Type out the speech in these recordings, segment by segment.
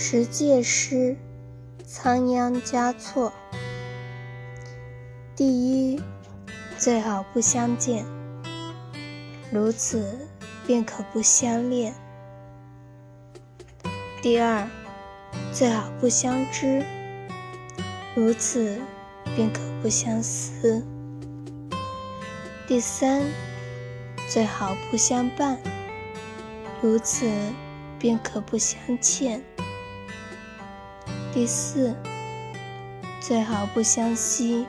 十戒诗，仓央嘉措。第一，最好不相见，如此便可不相恋；第二，最好不相知，如此便可不相思；第三，最好不相伴，如此便可不相欠；第四，最好不相惜。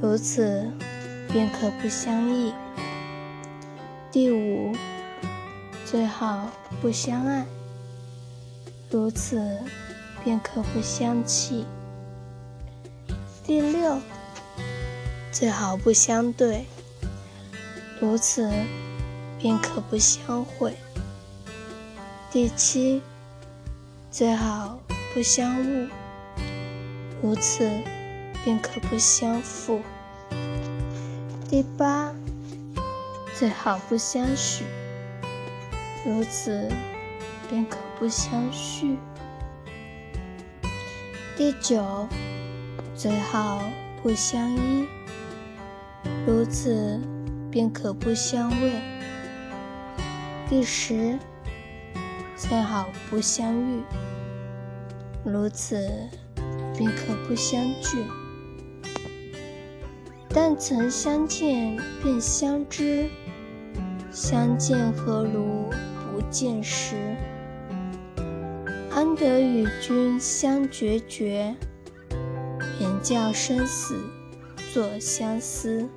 如此，便可不相忆。第五，最好不相爱。如此，便可不相弃。第六，最好不相对。如此，便可不相会。第七，最好不相误。如此。便可不相负。第八，最好不相许，如此便可不相续。第九，最好不相依，如此便可不相偎。第十，最好不相遇，如此便可不相聚。但曾相见便相知，相见何如不见时？安得与君相决绝？免教生死作相思。